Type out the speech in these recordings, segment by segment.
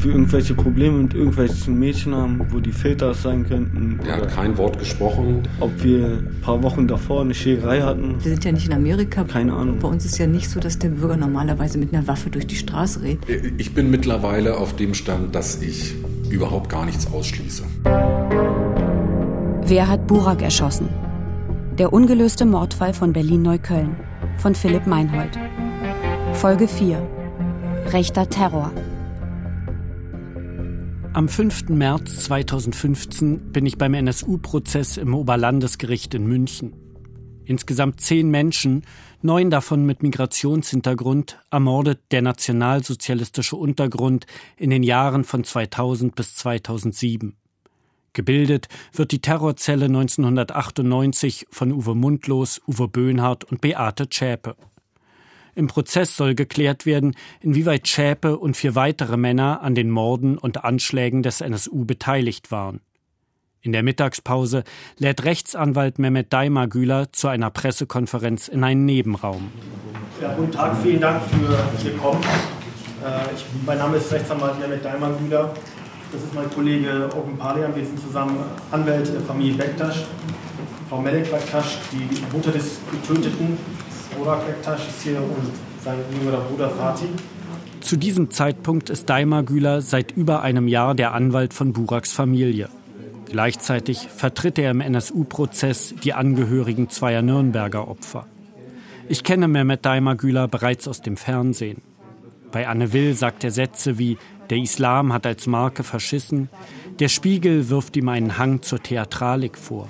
ob wir irgendwelche Probleme mit irgendwelchen Mädchen haben, wo die Väter sein könnten. Er hat kein Wort gesprochen. Ob wir ein paar Wochen davor eine Schlägerei hatten. Wir sind ja nicht in Amerika. Keine Ahnung. Bei uns ist ja nicht so, dass der Bürger normalerweise mit einer Waffe durch die Straße redet. Ich bin mittlerweile auf dem Stand, dass ich überhaupt gar nichts ausschließe. Wer hat Burak erschossen? Der ungelöste Mordfall von Berlin-Neukölln von Philipp Meinhold. Folge 4. Rechter Terror. Am 5. März 2015 bin ich beim NSU-Prozess im Oberlandesgericht in München. Insgesamt zehn Menschen, neun davon mit Migrationshintergrund, ermordet der nationalsozialistische Untergrund in den Jahren von 2000 bis 2007. Gebildet wird die Terrorzelle 1998 von Uwe Mundlos, Uwe Böhnhardt und Beate Zschäpe. Im Prozess soll geklärt werden, inwieweit Schäpe und vier weitere Männer an den Morden und Anschlägen des NSU beteiligt waren. In der Mittagspause lädt Rechtsanwalt Mehmet Daimagüler zu einer Pressekonferenz in einen Nebenraum. Ja, guten Tag, vielen Dank für Ihr Kommen. Äh, mein Name ist Rechtsanwalt Mehmet Daimagüler. Das ist mein Kollege Open Palian. Wir sind zusammen Anwälte der Familie Bektasch. Frau Melek Bektasch, die Mutter des Getöteten, Burak Bektasch ist hier und sein jüngerer Bruder Fatih. Zu diesem Zeitpunkt ist Daimar Güler seit über einem Jahr der Anwalt von Buraks Familie. Gleichzeitig vertritt er im NSU-Prozess die Angehörigen zweier Nürnberger Opfer. Ich kenne Mehmet Daimar Güler bereits aus dem Fernsehen. Bei Anne Will sagt er Sätze wie Der Islam hat als Marke verschissen, der Spiegel wirft ihm einen Hang zur Theatralik vor.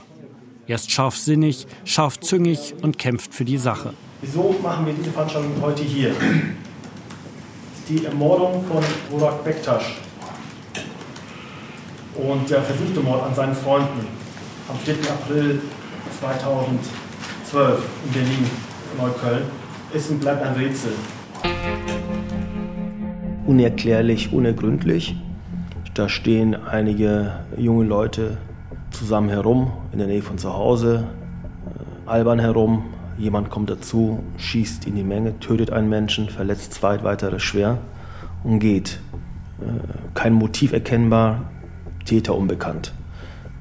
Er ist scharfsinnig, scharfzüngig und kämpft für die Sache. Wieso machen wir diese Veranstaltung heute hier? Die Ermordung von Burak Bektasch und der versuchte Mord an seinen Freunden am 4. April 2012 in Berlin, Neukölln, ist und bleibt ein Rätsel. Unerklärlich, unergründlich. Da stehen einige junge Leute zusammen herum, in der Nähe von zu Hause, äh, albern herum, Jemand kommt dazu, schießt in die Menge, tötet einen Menschen, verletzt zwei weitere schwer und geht. Äh, kein Motiv erkennbar, Täter unbekannt.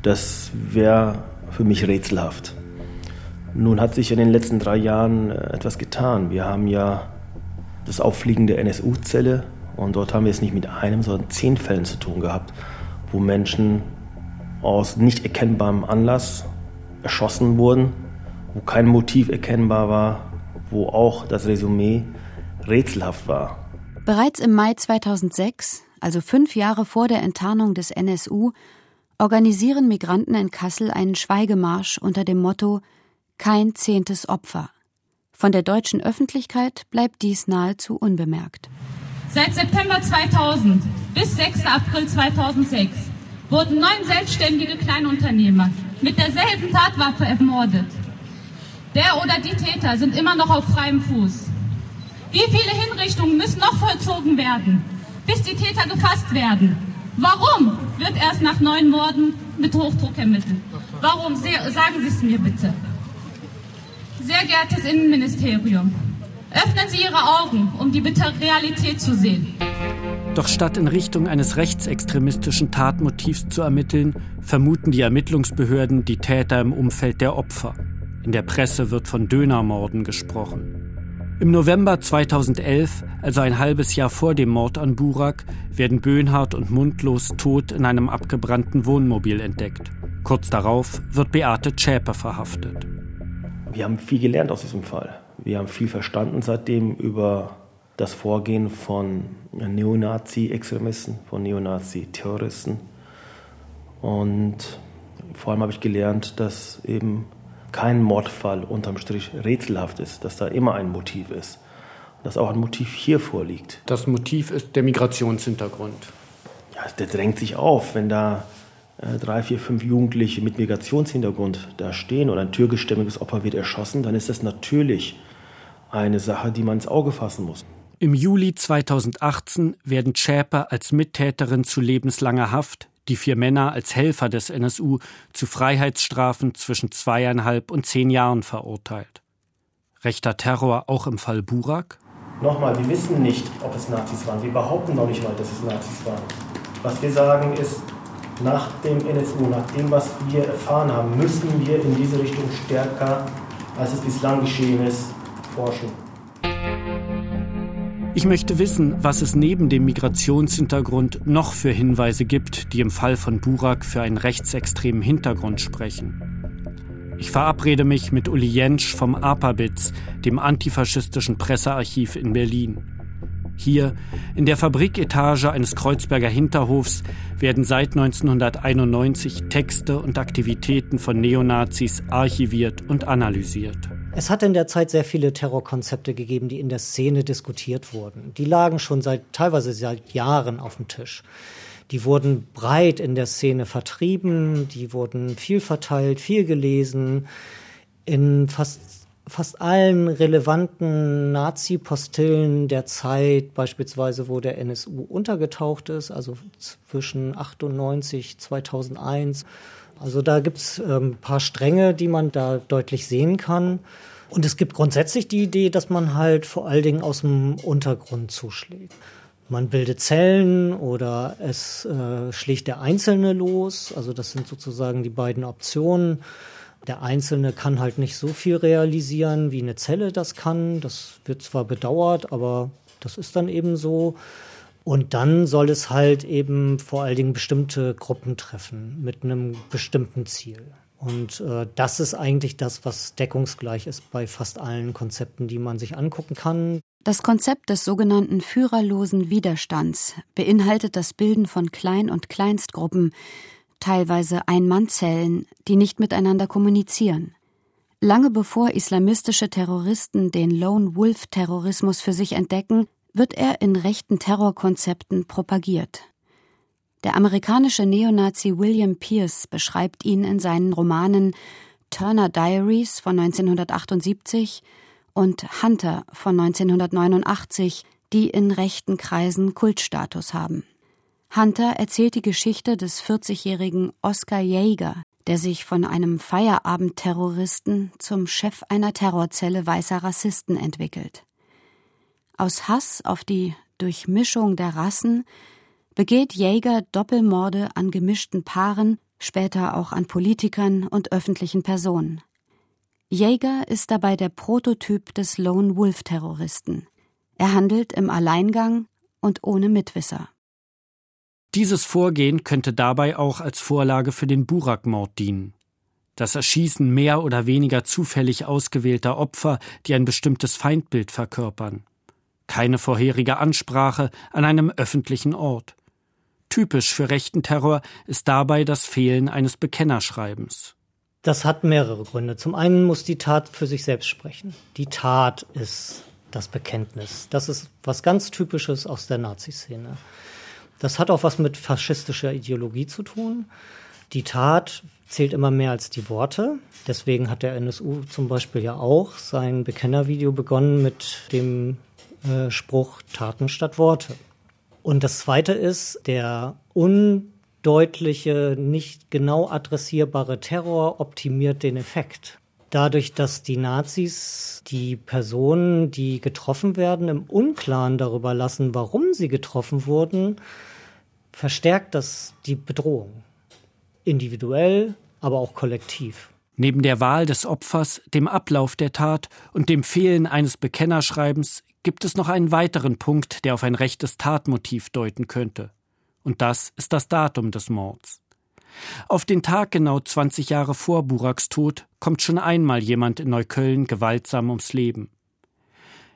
Das wäre für mich rätselhaft. Nun hat sich in den letzten drei Jahren äh, etwas getan. Wir haben ja das Auffliegen der NSU-Zelle und dort haben wir es nicht mit einem, sondern zehn Fällen zu tun gehabt, wo Menschen aus nicht erkennbarem Anlass erschossen wurden wo kein Motiv erkennbar war, wo auch das Resümee rätselhaft war. Bereits im Mai 2006, also fünf Jahre vor der Enttarnung des NSU, organisieren Migranten in Kassel einen Schweigemarsch unter dem Motto Kein zehntes Opfer. Von der deutschen Öffentlichkeit bleibt dies nahezu unbemerkt. Seit September 2000 bis 6. April 2006 wurden neun selbstständige Kleinunternehmer mit derselben Tatwaffe ermordet. Der oder die Täter sind immer noch auf freiem Fuß. Wie viele Hinrichtungen müssen noch vollzogen werden, bis die Täter gefasst werden? Warum wird erst nach neun Morden mit Hochdruck ermittelt? Warum? Sagen Sie es mir bitte. Sehr geehrtes Innenministerium, öffnen Sie Ihre Augen, um die bittere Realität zu sehen. Doch statt in Richtung eines rechtsextremistischen Tatmotivs zu ermitteln, vermuten die Ermittlungsbehörden die Täter im Umfeld der Opfer. In der Presse wird von Dönermorden gesprochen. Im November 2011, also ein halbes Jahr vor dem Mord an Burak, werden Böhnhardt und Mundlos tot in einem abgebrannten Wohnmobil entdeckt. Kurz darauf wird Beate Zschäpe verhaftet. Wir haben viel gelernt aus diesem Fall. Wir haben viel verstanden seitdem über das Vorgehen von Neonazi-Extremisten, von Neonazi-Terroristen. Und vor allem habe ich gelernt, dass eben kein Mordfall unterm Strich rätselhaft ist, dass da immer ein Motiv ist. Dass auch ein Motiv hier vorliegt. Das Motiv ist der Migrationshintergrund. Ja, der drängt sich auf, wenn da äh, drei, vier, fünf Jugendliche mit Migrationshintergrund da stehen und ein türkischstämmiges Opfer wird erschossen, dann ist das natürlich eine Sache, die man ins Auge fassen muss. Im Juli 2018 werden Schäper als Mittäterin zu lebenslanger Haft, die vier Männer als Helfer des NSU zu Freiheitsstrafen zwischen zweieinhalb und zehn Jahren verurteilt. Rechter Terror auch im Fall Burak? Nochmal, wir wissen nicht, ob es Nazis waren. Wir behaupten noch nicht mal, dass es Nazis waren. Was wir sagen ist, nach dem NSU, nach dem, was wir erfahren haben, müssen wir in diese Richtung stärker, als es bislang geschehen ist, forschen. Ich möchte wissen, was es neben dem Migrationshintergrund noch für Hinweise gibt, die im Fall von Burak für einen rechtsextremen Hintergrund sprechen. Ich verabrede mich mit Uli Jentsch vom APABITS, dem antifaschistischen Pressearchiv in Berlin. Hier, in der Fabriketage eines Kreuzberger Hinterhofs, werden seit 1991 Texte und Aktivitäten von Neonazis archiviert und analysiert. Es hat in der Zeit sehr viele Terrorkonzepte gegeben, die in der Szene diskutiert wurden. Die lagen schon seit teilweise seit Jahren auf dem Tisch. Die wurden breit in der Szene vertrieben, die wurden viel verteilt, viel gelesen. In fast fast allen relevanten Nazi-Postillen der Zeit, beispielsweise wo der NSU untergetaucht ist, also zwischen 98 2001 also da gibt es ein ähm, paar Stränge, die man da deutlich sehen kann. Und es gibt grundsätzlich die Idee, dass man halt vor allen Dingen aus dem Untergrund zuschlägt. Man bildet Zellen oder es äh, schlägt der Einzelne los. Also das sind sozusagen die beiden Optionen. Der Einzelne kann halt nicht so viel realisieren, wie eine Zelle das kann. Das wird zwar bedauert, aber das ist dann eben so. Und dann soll es halt eben vor allen Dingen bestimmte Gruppen treffen mit einem bestimmten Ziel. Und äh, das ist eigentlich das, was deckungsgleich ist bei fast allen Konzepten, die man sich angucken kann. Das Konzept des sogenannten führerlosen Widerstands beinhaltet das Bilden von Klein- und Kleinstgruppen, teilweise Ein-Mann-Zellen, die nicht miteinander kommunizieren. Lange bevor islamistische Terroristen den Lone Wolf-Terrorismus für sich entdecken, wird er in rechten Terrorkonzepten propagiert. Der amerikanische Neonazi William Pierce beschreibt ihn in seinen Romanen Turner Diaries von 1978 und Hunter von 1989, die in rechten Kreisen Kultstatus haben. Hunter erzählt die Geschichte des 40-jährigen Oscar Jaeger, der sich von einem Feierabendterroristen zum Chef einer Terrorzelle weißer Rassisten entwickelt. Aus Hass auf die Durchmischung der Rassen begeht Jäger Doppelmorde an gemischten Paaren, später auch an Politikern und öffentlichen Personen. Jäger ist dabei der Prototyp des Lone Wolf Terroristen. Er handelt im Alleingang und ohne Mitwisser. Dieses Vorgehen könnte dabei auch als Vorlage für den Burak-Mord dienen. Das Erschießen mehr oder weniger zufällig ausgewählter Opfer, die ein bestimmtes Feindbild verkörpern keine vorherige Ansprache an einem öffentlichen Ort. Typisch für rechten Terror ist dabei das Fehlen eines Bekennerschreibens. Das hat mehrere Gründe. Zum einen muss die Tat für sich selbst sprechen. Die Tat ist das Bekenntnis. Das ist was ganz Typisches aus der Nazi-Szene. Das hat auch was mit faschistischer Ideologie zu tun. Die Tat zählt immer mehr als die Worte. Deswegen hat der NSU zum Beispiel ja auch sein Bekennervideo begonnen mit dem äh, Spruch Taten statt Worte. Und das Zweite ist der undeutliche, nicht genau adressierbare Terror optimiert den Effekt. Dadurch, dass die Nazis die Personen, die getroffen werden, im Unklaren darüber lassen, warum sie getroffen wurden, verstärkt das die Bedrohung. Individuell, aber auch kollektiv. Neben der Wahl des Opfers, dem Ablauf der Tat und dem Fehlen eines Bekennerschreibens gibt es noch einen weiteren Punkt, der auf ein rechtes Tatmotiv deuten könnte. Und das ist das Datum des Mords. Auf den Tag genau 20 Jahre vor Buraks Tod kommt schon einmal jemand in Neukölln gewaltsam ums Leben.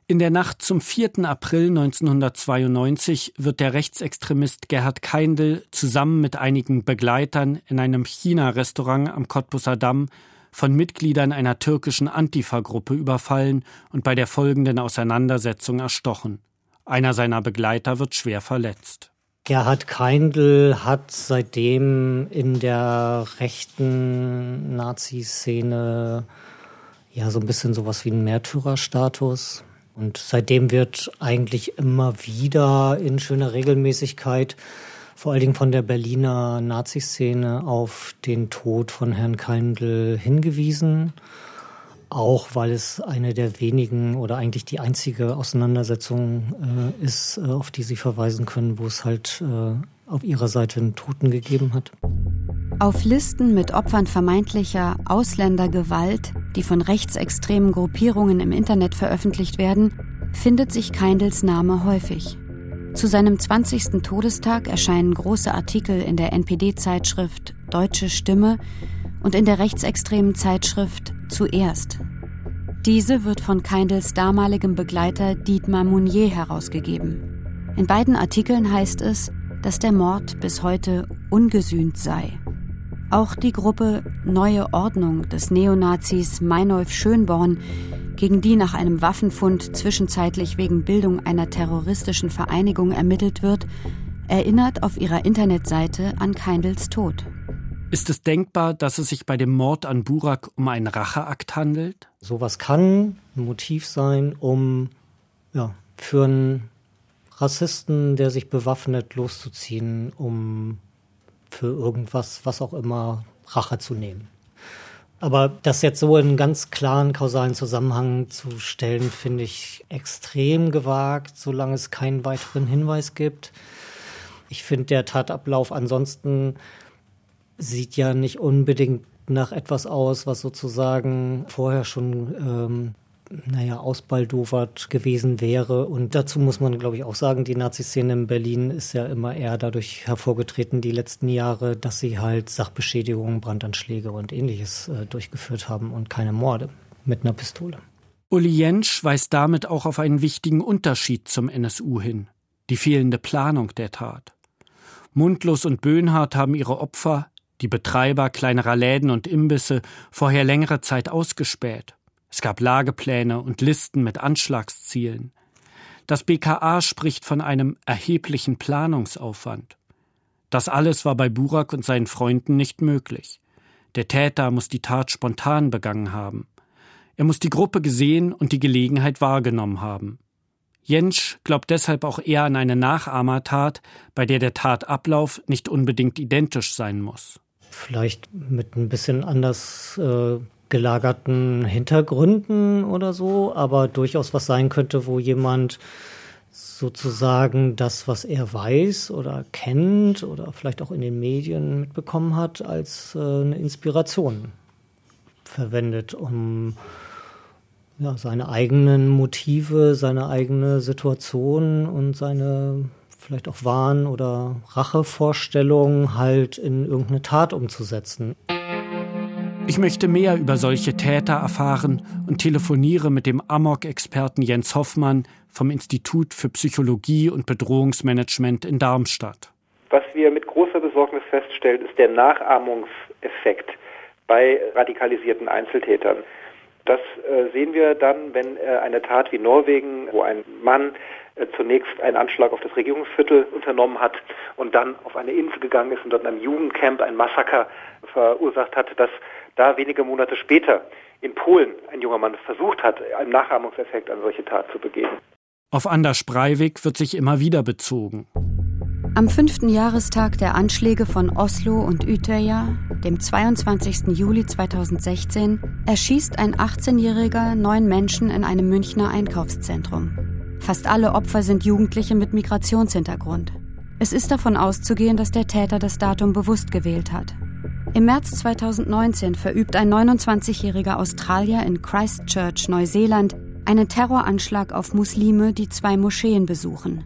In der Nacht zum 4. April 1992 wird der Rechtsextremist Gerhard Keindl zusammen mit einigen Begleitern in einem China-Restaurant am Cottbusser Damm von Mitgliedern einer türkischen Antifa-Gruppe überfallen und bei der folgenden Auseinandersetzung erstochen. Einer seiner Begleiter wird schwer verletzt. Gerhard Keindl hat seitdem in der rechten Nazi-Szene ja so ein bisschen sowas wie einen Märtyrerstatus. Und seitdem wird eigentlich immer wieder in schöner Regelmäßigkeit vor allen Dingen von der Berliner Nazi-Szene auf den Tod von Herrn Keindl hingewiesen. auch weil es eine der wenigen oder eigentlich die einzige Auseinandersetzung äh, ist, äh, auf die Sie verweisen können, wo es halt äh, auf Ihrer Seite einen Toten gegeben hat. Auf Listen mit Opfern vermeintlicher Ausländergewalt, die von rechtsextremen Gruppierungen im Internet veröffentlicht werden, findet sich Keindls Name häufig. Zu seinem 20. Todestag erscheinen große Artikel in der NPD-Zeitschrift Deutsche Stimme und in der rechtsextremen Zeitschrift Zuerst. Diese wird von Keindls damaligem Begleiter Dietmar Mounier herausgegeben. In beiden Artikeln heißt es, dass der Mord bis heute ungesühnt sei. Auch die Gruppe Neue Ordnung des Neonazis Meinolf Schönborn, gegen die nach einem Waffenfund zwischenzeitlich wegen Bildung einer terroristischen Vereinigung ermittelt wird, erinnert auf ihrer Internetseite an Keindls Tod. Ist es denkbar, dass es sich bei dem Mord an Burak um einen Racheakt handelt? Sowas kann ein Motiv sein, um ja, für einen Rassisten, der sich bewaffnet, loszuziehen, um für irgendwas, was auch immer, Rache zu nehmen. Aber das jetzt so in einen ganz klaren kausalen Zusammenhang zu stellen, finde ich extrem gewagt, solange es keinen weiteren Hinweis gibt. Ich finde, der Tatablauf ansonsten sieht ja nicht unbedingt nach etwas aus, was sozusagen vorher schon, ähm, naja, ausbaldowert gewesen wäre. Und dazu muss man, glaube ich, auch sagen, die Nazi-Szene in Berlin ist ja immer eher dadurch hervorgetreten, die letzten Jahre, dass sie halt Sachbeschädigungen, Brandanschläge und ähnliches äh, durchgeführt haben und keine Morde mit einer Pistole. Uli Jentsch weist damit auch auf einen wichtigen Unterschied zum NSU hin. Die fehlende Planung der Tat. Mundlos und Böhnhardt haben ihre Opfer die Betreiber kleinerer Läden und Imbisse vorher längere Zeit ausgespäht. Es gab Lagepläne und Listen mit Anschlagszielen. Das BKA spricht von einem erheblichen Planungsaufwand. Das alles war bei Burak und seinen Freunden nicht möglich. Der Täter muss die Tat spontan begangen haben. Er muss die Gruppe gesehen und die Gelegenheit wahrgenommen haben. Jentsch glaubt deshalb auch eher an eine Nachahmertat, bei der der Tatablauf nicht unbedingt identisch sein muss vielleicht mit ein bisschen anders äh, gelagerten Hintergründen oder so, aber durchaus was sein könnte, wo jemand sozusagen das, was er weiß oder kennt oder vielleicht auch in den Medien mitbekommen hat, als äh, eine Inspiration verwendet, um ja, seine eigenen Motive, seine eigene Situation und seine vielleicht auch Wahn- oder Rachevorstellungen halt in irgendeine Tat umzusetzen. Ich möchte mehr über solche Täter erfahren und telefoniere mit dem Amok-Experten Jens Hoffmann vom Institut für Psychologie und Bedrohungsmanagement in Darmstadt. Was wir mit großer Besorgnis feststellen, ist der Nachahmungseffekt bei radikalisierten Einzeltätern. Das äh, sehen wir dann, wenn äh, eine Tat wie Norwegen, wo ein Mann zunächst einen Anschlag auf das Regierungsviertel unternommen hat und dann auf eine Insel gegangen ist und dort in einem Jugendcamp ein Massaker verursacht hat, dass da wenige Monate später in Polen ein junger Mann versucht hat, einen Nachahmungseffekt an solche Tat zu begehen. Auf Anders Breivik wird sich immer wieder bezogen. Am fünften Jahrestag der Anschläge von Oslo und Utøya, dem 22. Juli 2016, erschießt ein 18-Jähriger neun Menschen in einem Münchner Einkaufszentrum. Fast alle Opfer sind Jugendliche mit Migrationshintergrund. Es ist davon auszugehen, dass der Täter das Datum bewusst gewählt hat. Im März 2019 verübt ein 29-jähriger Australier in Christchurch, Neuseeland, einen Terroranschlag auf Muslime, die zwei Moscheen besuchen.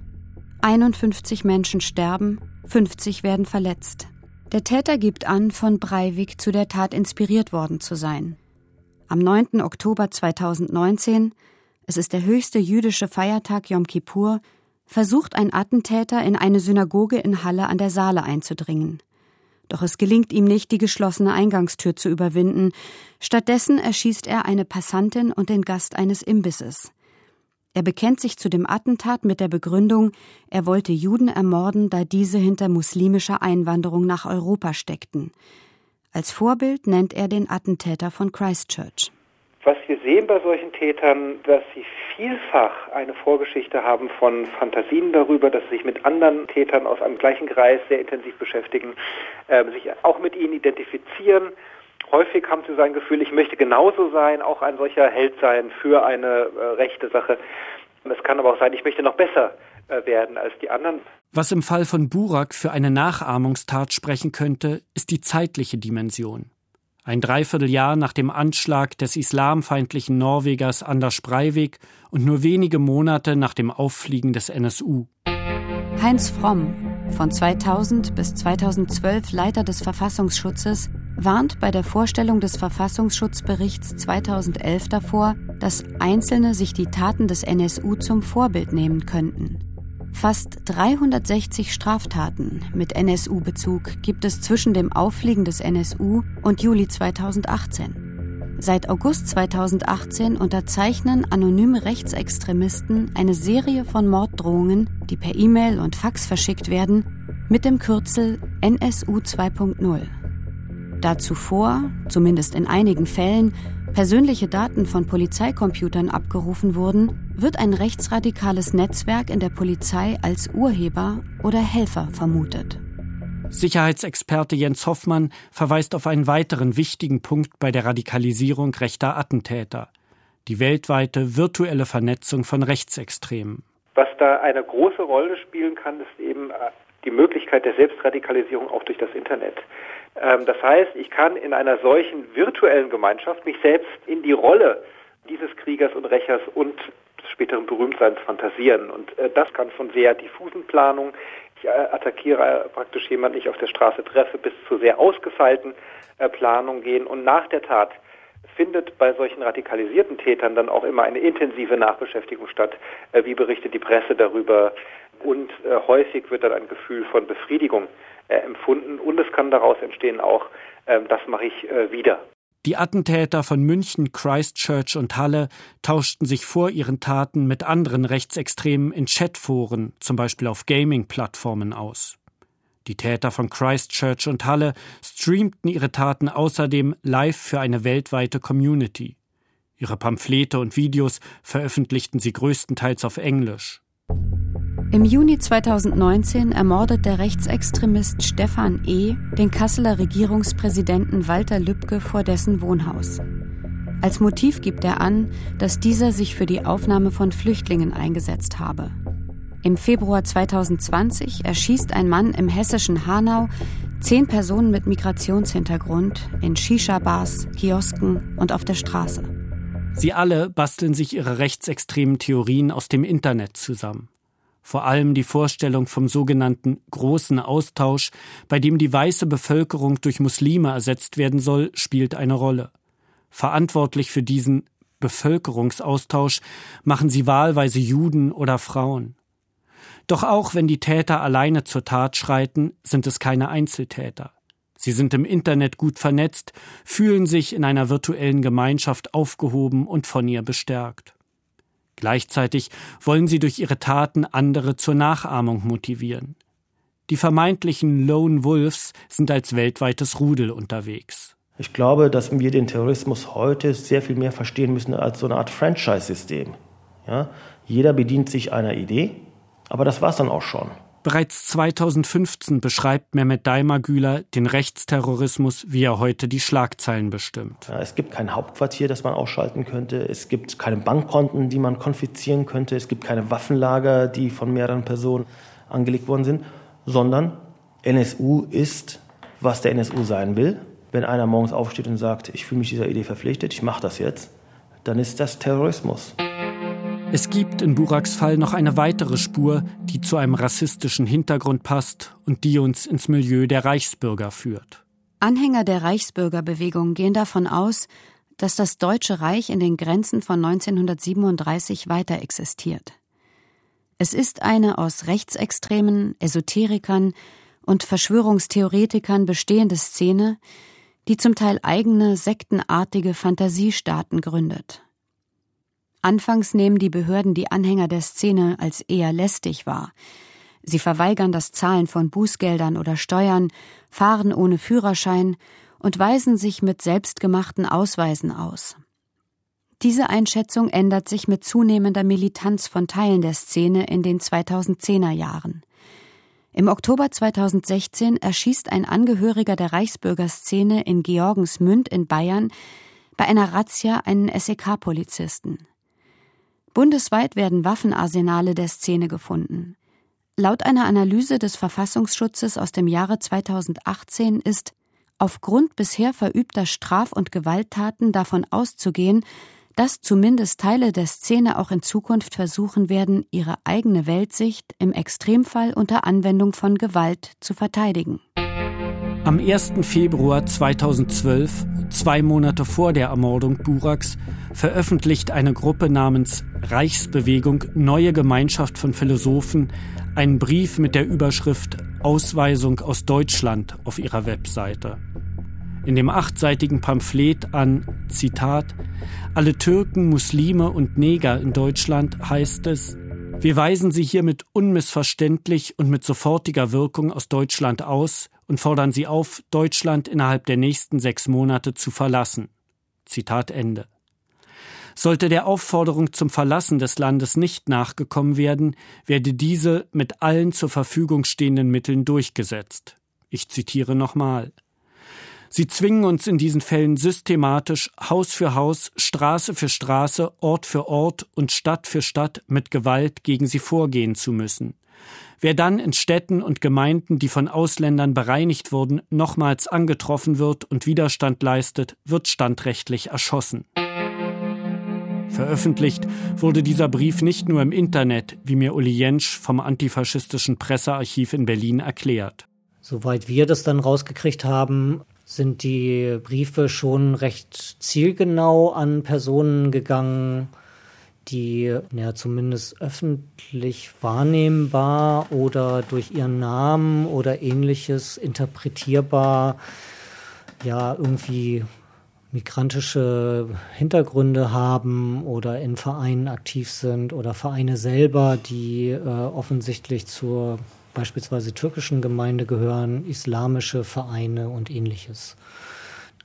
51 Menschen sterben, 50 werden verletzt. Der Täter gibt an, von Breivik zu der Tat inspiriert worden zu sein. Am 9. Oktober 2019, es ist der höchste jüdische Feiertag Yom Kippur, versucht ein Attentäter in eine Synagoge in Halle an der Saale einzudringen. Doch es gelingt ihm nicht, die geschlossene Eingangstür zu überwinden. Stattdessen erschießt er eine Passantin und den Gast eines Imbisses. Er bekennt sich zu dem Attentat mit der Begründung, er wollte Juden ermorden, da diese hinter muslimischer Einwanderung nach Europa steckten. Als Vorbild nennt er den Attentäter von Christchurch. Was wir sehen bei solchen Tätern, dass sie vielfach eine Vorgeschichte haben von Fantasien darüber, dass sie sich mit anderen Tätern aus einem gleichen Kreis sehr intensiv beschäftigen, äh, sich auch mit ihnen identifizieren häufig haben sie so ein Gefühl, ich möchte genauso sein, auch ein solcher Held sein für eine äh, rechte Sache. Es kann aber auch sein, ich möchte noch besser äh, werden als die anderen. Was im Fall von Burak für eine Nachahmungstat sprechen könnte, ist die zeitliche Dimension. Ein Dreivierteljahr nach dem Anschlag des islamfeindlichen Norwegers Anders Breivik und nur wenige Monate nach dem Auffliegen des NSU. Heinz Fromm, von 2000 bis 2012 Leiter des Verfassungsschutzes, warnt bei der Vorstellung des Verfassungsschutzberichts 2011 davor, dass Einzelne sich die Taten des NSU zum Vorbild nehmen könnten. Fast 360 Straftaten mit NSU-Bezug gibt es zwischen dem Auffliegen des NSU und Juli 2018. Seit August 2018 unterzeichnen anonyme Rechtsextremisten eine Serie von Morddrohungen, die per E-Mail und Fax verschickt werden, mit dem Kürzel NSU 2.0. Da zuvor, zumindest in einigen Fällen, persönliche Daten von Polizeicomputern abgerufen wurden, wird ein rechtsradikales Netzwerk in der Polizei als Urheber oder Helfer vermutet. Sicherheitsexperte Jens Hoffmann verweist auf einen weiteren wichtigen Punkt bei der Radikalisierung rechter Attentäter die weltweite virtuelle Vernetzung von Rechtsextremen. Was da eine große Rolle spielen kann, ist eben die Möglichkeit der Selbstradikalisierung auch durch das Internet. Ähm, das heißt, ich kann in einer solchen virtuellen Gemeinschaft mich selbst in die Rolle dieses Kriegers und Rächers und des späteren Berühmtseins fantasieren. Und äh, das kann von sehr diffusen Planungen, ich äh, attackiere praktisch jemanden, ich auf der Straße treffe, bis zu sehr ausgefeilten äh, Planungen gehen. Und nach der Tat findet bei solchen radikalisierten Tätern dann auch immer eine intensive Nachbeschäftigung statt. Wie berichtet die Presse darüber? Und häufig wird dann ein Gefühl von Befriedigung äh, empfunden und es kann daraus entstehen auch, äh, das mache ich äh, wieder. Die Attentäter von München, Christchurch und Halle tauschten sich vor ihren Taten mit anderen Rechtsextremen in Chatforen, zum Beispiel auf Gaming-Plattformen aus. Die Täter von Christchurch und Halle streamten ihre Taten außerdem live für eine weltweite Community. Ihre Pamphlete und Videos veröffentlichten sie größtenteils auf Englisch. Im Juni 2019 ermordet der Rechtsextremist Stefan E. den Kasseler Regierungspräsidenten Walter Lübcke vor dessen Wohnhaus. Als Motiv gibt er an, dass dieser sich für die Aufnahme von Flüchtlingen eingesetzt habe. Im Februar 2020 erschießt ein Mann im hessischen Hanau zehn Personen mit Migrationshintergrund in Shisha-Bars, Kiosken und auf der Straße. Sie alle basteln sich ihre rechtsextremen Theorien aus dem Internet zusammen. Vor allem die Vorstellung vom sogenannten großen Austausch, bei dem die weiße Bevölkerung durch Muslime ersetzt werden soll, spielt eine Rolle. Verantwortlich für diesen Bevölkerungsaustausch machen sie wahlweise Juden oder Frauen. Doch auch wenn die Täter alleine zur Tat schreiten, sind es keine Einzeltäter. Sie sind im Internet gut vernetzt, fühlen sich in einer virtuellen Gemeinschaft aufgehoben und von ihr bestärkt. Gleichzeitig wollen sie durch ihre Taten andere zur Nachahmung motivieren. Die vermeintlichen Lone Wolves sind als weltweites Rudel unterwegs. Ich glaube, dass wir den Terrorismus heute sehr viel mehr verstehen müssen als so eine Art Franchise-System. Ja? Jeder bedient sich einer Idee, aber das war es dann auch schon. Bereits 2015 beschreibt Mehmet Daimagüler den Rechtsterrorismus, wie er heute die Schlagzeilen bestimmt. Ja, es gibt kein Hauptquartier, das man ausschalten könnte. Es gibt keine Bankkonten, die man konfizieren könnte. Es gibt keine Waffenlager, die von mehreren Personen angelegt worden sind, sondern NSU ist, was der NSU sein will. Wenn einer morgens aufsteht und sagt, ich fühle mich dieser Idee verpflichtet, ich mache das jetzt, dann ist das Terrorismus. Es gibt in Buraks Fall noch eine weitere Spur, die zu einem rassistischen Hintergrund passt und die uns ins Milieu der Reichsbürger führt. Anhänger der Reichsbürgerbewegung gehen davon aus, dass das Deutsche Reich in den Grenzen von 1937 weiter existiert. Es ist eine aus Rechtsextremen, Esoterikern und Verschwörungstheoretikern bestehende Szene, die zum Teil eigene sektenartige Fantasiestaaten gründet. Anfangs nehmen die Behörden die Anhänger der Szene als eher lästig wahr. Sie verweigern das Zahlen von Bußgeldern oder Steuern, fahren ohne Führerschein und weisen sich mit selbstgemachten Ausweisen aus. Diese Einschätzung ändert sich mit zunehmender Militanz von Teilen der Szene in den 2010er Jahren. Im Oktober 2016 erschießt ein Angehöriger der Reichsbürgerszene in Georgensmünd in Bayern bei einer Razzia einen SEK-Polizisten. Bundesweit werden Waffenarsenale der Szene gefunden. Laut einer Analyse des Verfassungsschutzes aus dem Jahre 2018 ist aufgrund bisher verübter Straf- und Gewalttaten davon auszugehen, dass zumindest Teile der Szene auch in Zukunft versuchen werden, ihre eigene Weltsicht im Extremfall unter Anwendung von Gewalt zu verteidigen. Am 1. Februar 2012, zwei Monate vor der Ermordung Buraks, veröffentlicht eine Gruppe namens Reichsbewegung Neue Gemeinschaft von Philosophen einen Brief mit der Überschrift Ausweisung aus Deutschland auf ihrer Webseite. In dem achtseitigen Pamphlet an, Zitat, alle Türken, Muslime und Neger in Deutschland heißt es, wir weisen sie hiermit unmissverständlich und mit sofortiger Wirkung aus Deutschland aus und fordern sie auf, Deutschland innerhalb der nächsten sechs Monate zu verlassen. Zitat Ende. Sollte der Aufforderung zum Verlassen des Landes nicht nachgekommen werden, werde diese mit allen zur Verfügung stehenden Mitteln durchgesetzt. Ich zitiere nochmal. Sie zwingen uns in diesen Fällen systematisch Haus für Haus, Straße für Straße, Ort für Ort und Stadt für Stadt mit Gewalt gegen sie vorgehen zu müssen. Wer dann in Städten und Gemeinden, die von Ausländern bereinigt wurden, nochmals angetroffen wird und Widerstand leistet, wird standrechtlich erschossen. Veröffentlicht wurde dieser Brief nicht nur im Internet, wie mir Uli Jentsch vom antifaschistischen Pressearchiv in Berlin erklärt. Soweit wir das dann rausgekriegt haben, sind die Briefe schon recht zielgenau an Personen gegangen, die ja zumindest öffentlich wahrnehmbar oder durch ihren Namen oder ähnliches interpretierbar ja irgendwie migrantische Hintergründe haben oder in Vereinen aktiv sind oder Vereine selber, die äh, offensichtlich zur beispielsweise türkischen Gemeinde gehören, islamische Vereine und ähnliches.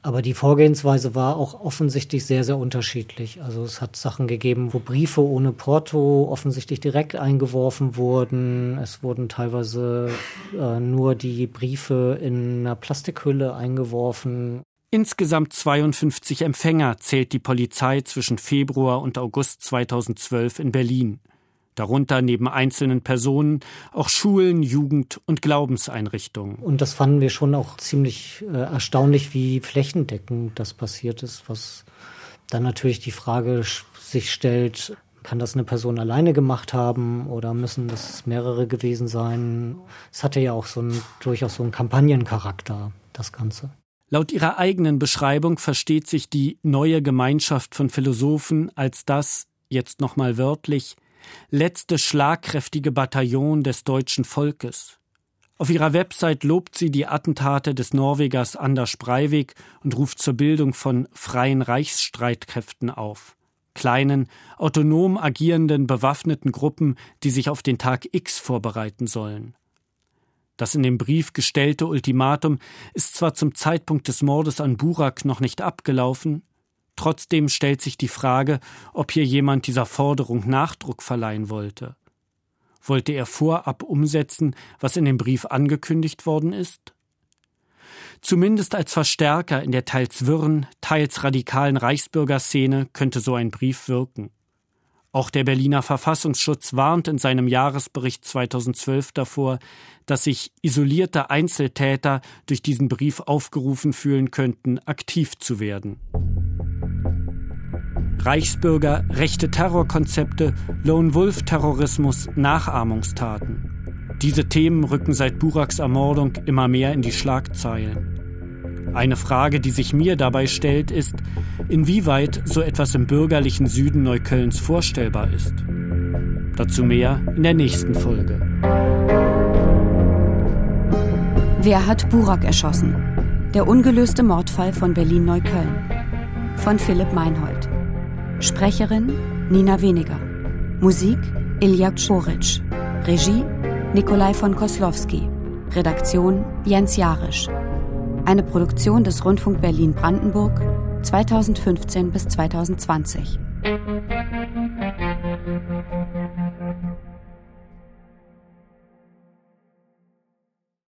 Aber die Vorgehensweise war auch offensichtlich sehr, sehr unterschiedlich. Also es hat Sachen gegeben, wo Briefe ohne Porto offensichtlich direkt eingeworfen wurden. Es wurden teilweise äh, nur die Briefe in einer Plastikhülle eingeworfen. Insgesamt 52 Empfänger zählt die Polizei zwischen Februar und August 2012 in Berlin. Darunter neben einzelnen Personen auch Schulen, Jugend- und Glaubenseinrichtungen. Und das fanden wir schon auch ziemlich äh, erstaunlich, wie flächendeckend das passiert ist, was dann natürlich die Frage sich stellt, kann das eine Person alleine gemacht haben oder müssen das mehrere gewesen sein? Es hatte ja auch so ein, durchaus so einen Kampagnencharakter, das Ganze. Laut ihrer eigenen Beschreibung versteht sich die neue Gemeinschaft von Philosophen als das, jetzt nochmal wörtlich, letzte schlagkräftige Bataillon des deutschen Volkes. Auf ihrer Website lobt sie die Attentate des Norwegers Anders Breivik und ruft zur Bildung von freien Reichsstreitkräften auf. Kleinen, autonom agierenden, bewaffneten Gruppen, die sich auf den Tag X vorbereiten sollen. Das in dem Brief gestellte Ultimatum ist zwar zum Zeitpunkt des Mordes an Burak noch nicht abgelaufen, trotzdem stellt sich die Frage, ob hier jemand dieser Forderung Nachdruck verleihen wollte. Wollte er vorab umsetzen, was in dem Brief angekündigt worden ist? Zumindest als Verstärker in der teils wirren, teils radikalen Reichsbürgerszene könnte so ein Brief wirken. Auch der Berliner Verfassungsschutz warnt in seinem Jahresbericht 2012 davor, dass sich isolierte Einzeltäter durch diesen Brief aufgerufen fühlen könnten, aktiv zu werden. Reichsbürger, rechte Terrorkonzepte, Lone Wolf Terrorismus, Nachahmungstaten. Diese Themen rücken seit Buraks Ermordung immer mehr in die Schlagzeilen. Eine Frage, die sich mir dabei stellt, ist, inwieweit so etwas im bürgerlichen Süden Neuköllns vorstellbar ist. Dazu mehr in der nächsten Folge. Wer hat Burak erschossen? Der ungelöste Mordfall von Berlin-Neukölln. Von Philipp Meinhold. Sprecherin Nina Weniger. Musik Ilja Czoric. Regie Nikolai von Koslowski. Redaktion Jens Jarisch. Eine Produktion des Rundfunk Berlin-Brandenburg 2015 bis 2020.